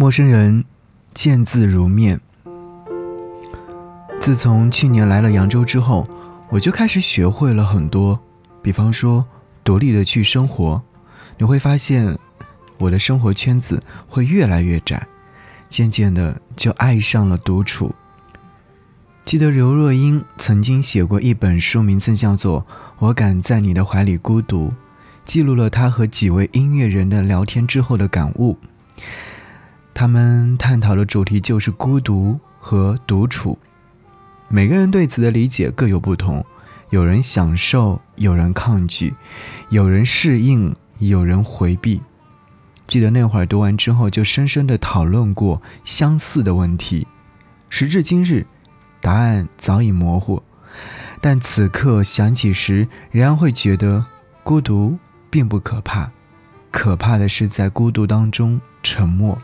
陌生人，见字如面。自从去年来了扬州之后，我就开始学会了很多，比方说独立的去生活。你会发现，我的生活圈子会越来越窄，渐渐的就爱上了独处。记得刘若英曾经写过一本书，名字叫做《我敢在你的怀里孤独》，记录了她和几位音乐人的聊天之后的感悟。他们探讨的主题就是孤独和独处，每个人对此的理解各有不同，有人享受，有人抗拒，有人适应，有人回避。记得那会儿读完之后，就深深的讨论过相似的问题。时至今日，答案早已模糊，但此刻想起时，仍然会觉得孤独并不可怕，可怕的是在孤独当中沉默。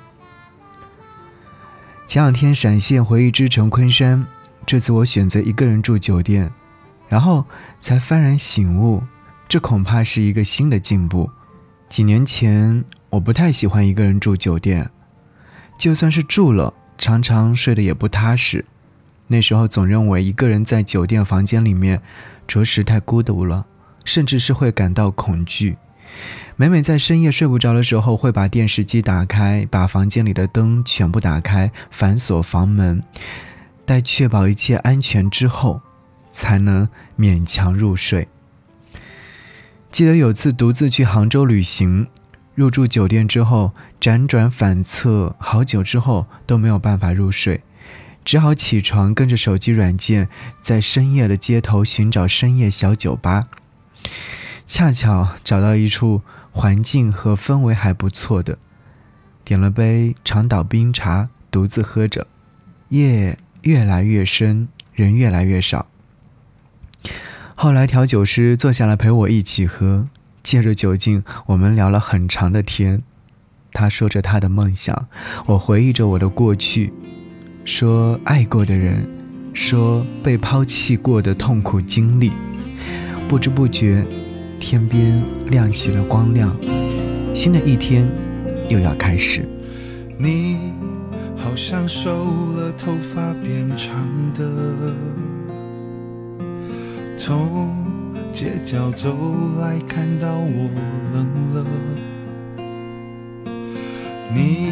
前两天陕县回忆之城昆山，这次我选择一个人住酒店，然后才幡然醒悟，这恐怕是一个新的进步。几年前我不太喜欢一个人住酒店，就算是住了，常常睡得也不踏实。那时候总认为一个人在酒店房间里面，着实太孤独了，甚至是会感到恐惧。每每在深夜睡不着的时候，会把电视机打开，把房间里的灯全部打开，反锁房门，待确保一切安全之后，才能勉强入睡。记得有次独自去杭州旅行，入住酒店之后，辗转反侧好久之后都没有办法入睡，只好起床，跟着手机软件，在深夜的街头寻找深夜小酒吧。恰巧找到一处环境和氛围还不错的，点了杯长岛冰茶，独自喝着。夜越来越深，人越来越少。后来调酒师坐下来陪我一起喝，借着酒劲，我们聊了很长的天。他说着他的梦想，我回忆着我的过去，说爱过的人，说被抛弃过的痛苦经历，不知不觉。天边亮起了光亮，新的一天又要开始。你好像瘦了，头发变长的，从街角走来，看到我冷了。你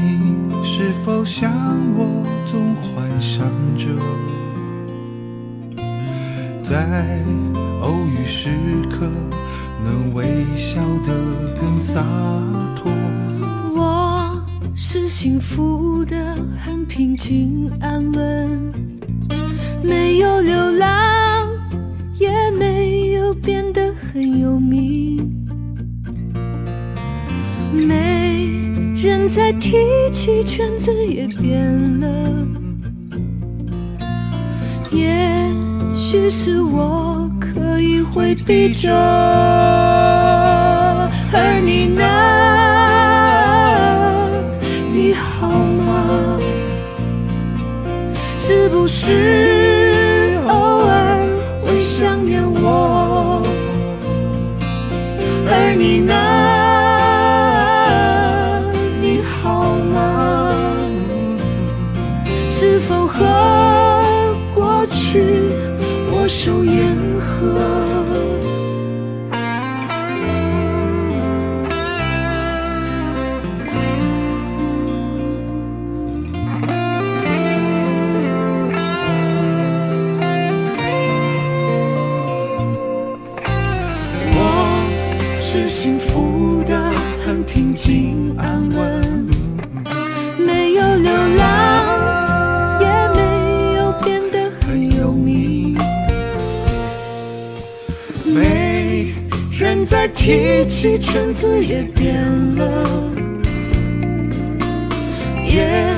是否像我，总幻想着，在偶遇时刻。能微笑得更洒脱。我是幸福的，很平静安稳，没有流浪，也没有变得很有名。没人再提起，圈子也变了，也许是我。可以回避着，而你呢？你好吗？是不是平静安稳，没有流浪，也没有变得很有名。没人再提起，圈子也变了，也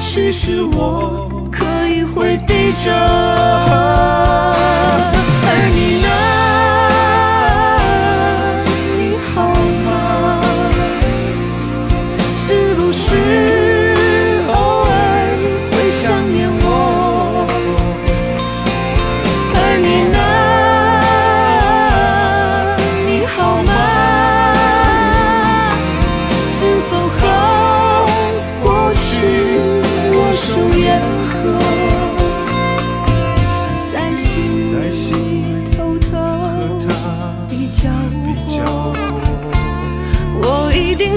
许是我可以回避着。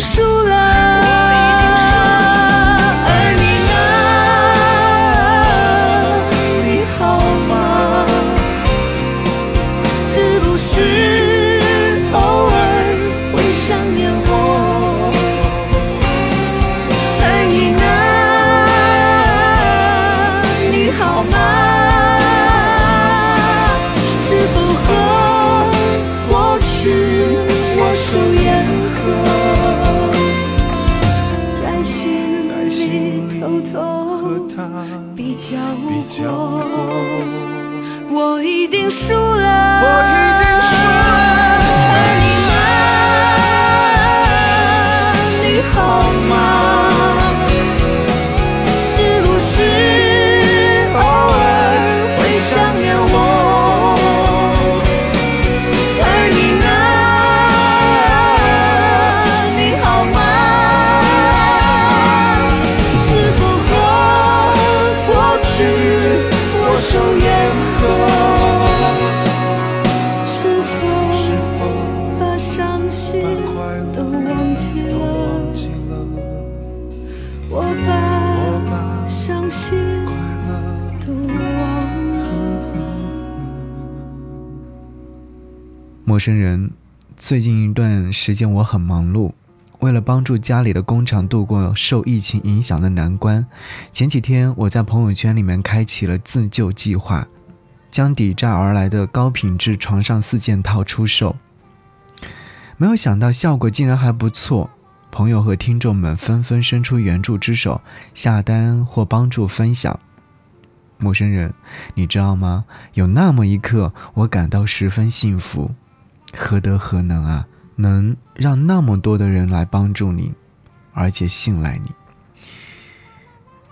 输了。和他比较过，过。我一定输了。我一定输生人，最近一段时间我很忙碌，为了帮助家里的工厂度过受疫情影响的难关，前几天我在朋友圈里面开启了自救计划，将抵债而来的高品质床上四件套出售。没有想到效果竟然还不错，朋友和听众们纷纷伸出援助之手，下单或帮助分享。陌生人，你知道吗？有那么一刻，我感到十分幸福。何德何能啊，能让那么多的人来帮助你，而且信赖你。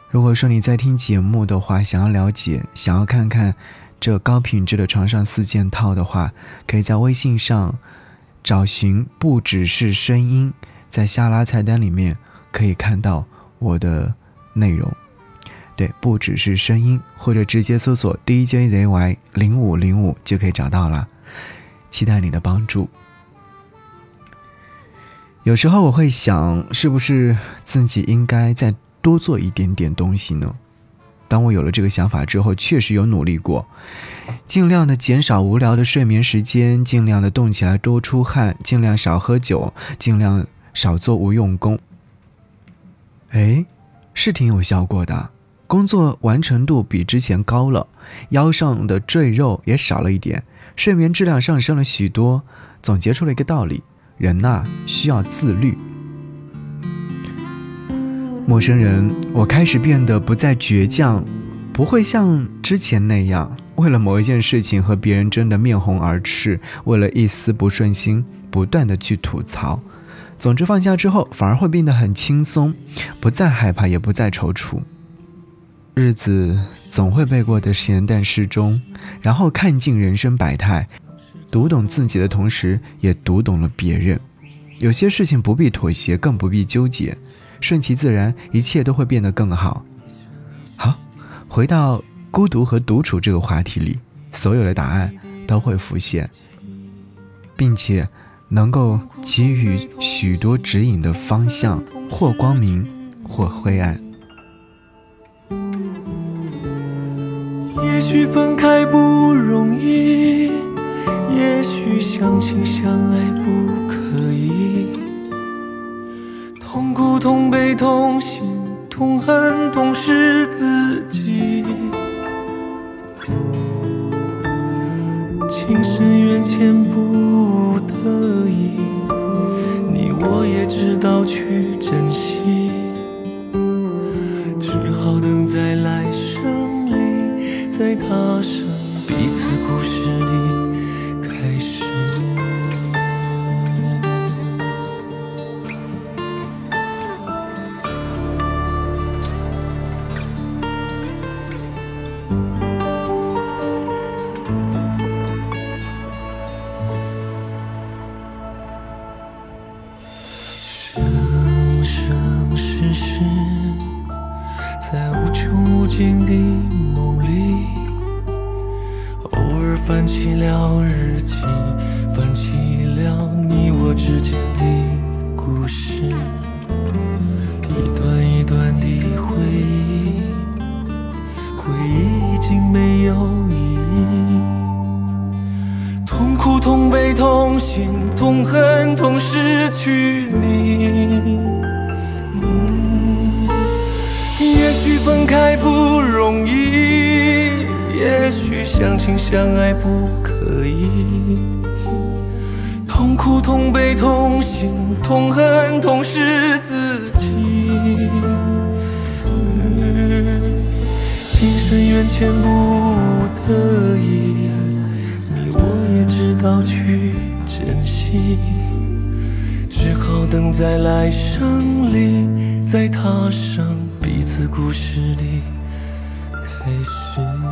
如果说你在听节目的话，想要了解，想要看看这高品质的床上四件套的话，可以在微信上找寻“不只是声音”，在下拉菜单里面可以看到我的内容。对，不只是声音，或者直接搜索 DJZY 零五零五就可以找到了。期待你的帮助。有时候我会想，是不是自己应该再多做一点点东西呢？当我有了这个想法之后，确实有努力过，尽量的减少无聊的睡眠时间，尽量的动起来多出汗，尽量少喝酒，尽量少做无用功。哎，是挺有效果的，工作完成度比之前高了，腰上的赘肉也少了一点，睡眠质量上升了许多。总结出了一个道理：人呐、需要自律。陌生人，我开始变得不再倔强，不会像之前那样为了某一件事情和别人争得面红耳赤，为了一丝不顺心不断的去吐槽。总之，放下之后反而会变得很轻松，不再害怕，也不再踌躇。日子总会被过得咸淡适中，然后看尽人生百态，读懂自己的同时，也读懂了别人。有些事情不必妥协，更不必纠结，顺其自然，一切都会变得更好。好，回到孤独和独处这个话题里，所有的答案都会浮现，并且能够给予许多指引的方向，或光明，或灰暗。也许分开不容易，也许相亲相爱不可以。痛苦、痛悲、痛心、痛恨，痛是自己。情深缘浅不得已，你我也知道去珍惜。痛苦、痛悲、痛心、痛恨、痛失去你。也许分开不容易，也许相亲相爱不可以。痛苦、痛悲、痛心、痛恨、痛失自己。情深缘浅不得，要去珍惜，只好等在来生里再踏上。彼此故事里开始。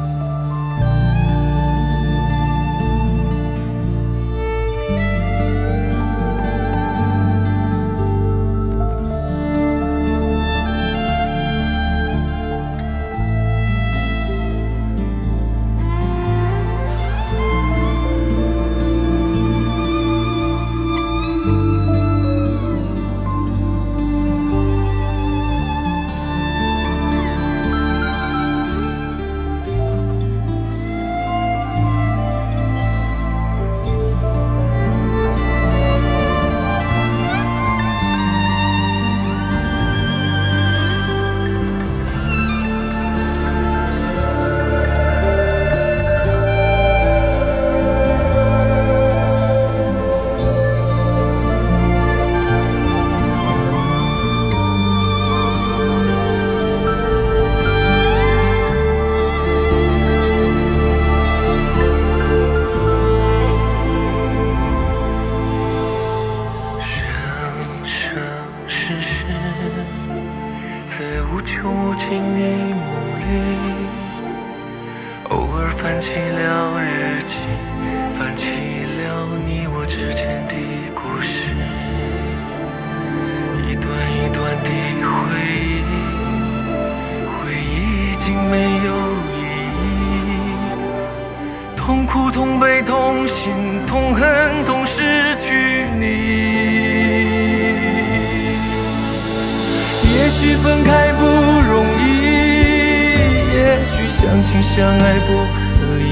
情相爱不可以。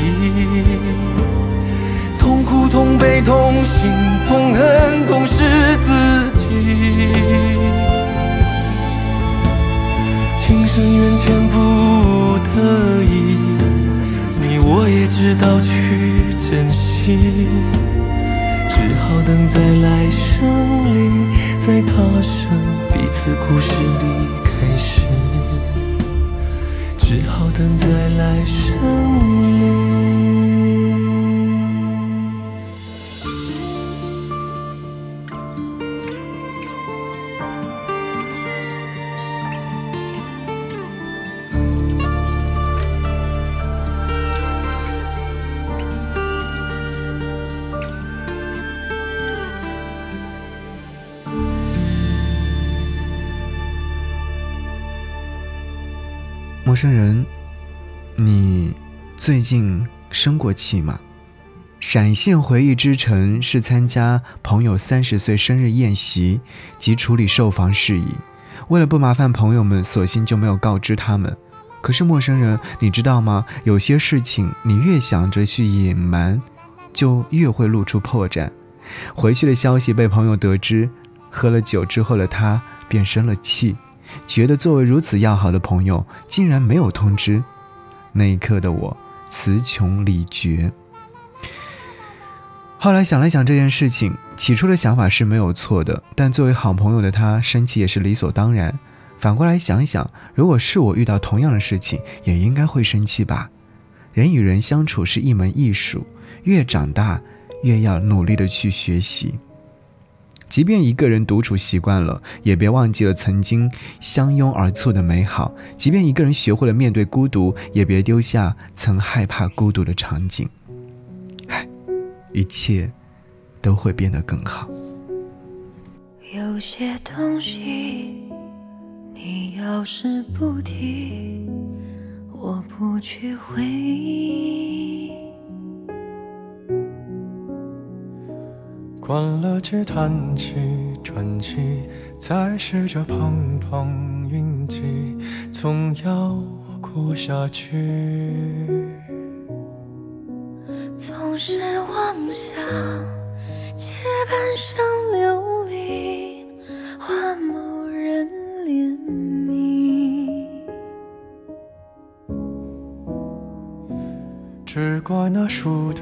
痛苦、痛悲、痛心、痛恨、痛失自己。情深缘浅不得已，你我也知道去珍惜，只好等在来生里，再踏上彼此故事的开始。只好等在来生里。陌生人，最近生过气吗？闪现回忆之城是参加朋友三十岁生日宴席及处理售房事宜，为了不麻烦朋友们，索性就没有告知他们。可是陌生人，你知道吗？有些事情你越想着去隐瞒，就越会露出破绽。回去的消息被朋友得知，喝了酒之后的他便生了气。觉得作为如此要好的朋友，竟然没有通知，那一刻的我词穷理绝。后来想了想这件事情，起初的想法是没有错的，但作为好朋友的他，生气也是理所当然。反过来想想，如果是我遇到同样的事情，也应该会生气吧。人与人相处是一门艺术，越长大越要努力的去学习。即便一个人独处习惯了，也别忘记了曾经相拥而促的美好；即便一个人学会了面对孤独，也别丢下曾害怕孤独的场景。唉，一切都会变得更好。有些东西你要是不提，我不去回忆。关了机，弹起专辑，再试着碰碰运气，总要过下去。总是妄想借半生流离换某人怜悯，只怪那输得